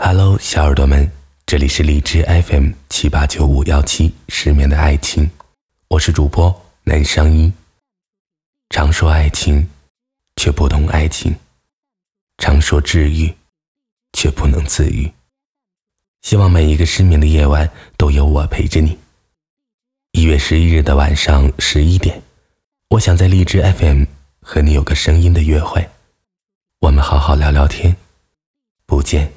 Hello，小耳朵们，这里是荔枝 FM 七八九五幺七失眠的爱情，我是主播南商一。常说爱情，却不懂爱情；常说治愈，却不能自愈。希望每一个失眠的夜晚都有我陪着你。一月十一日的晚上十一点，我想在荔枝 FM 和你有个声音的约会，我们好好聊聊天，不见。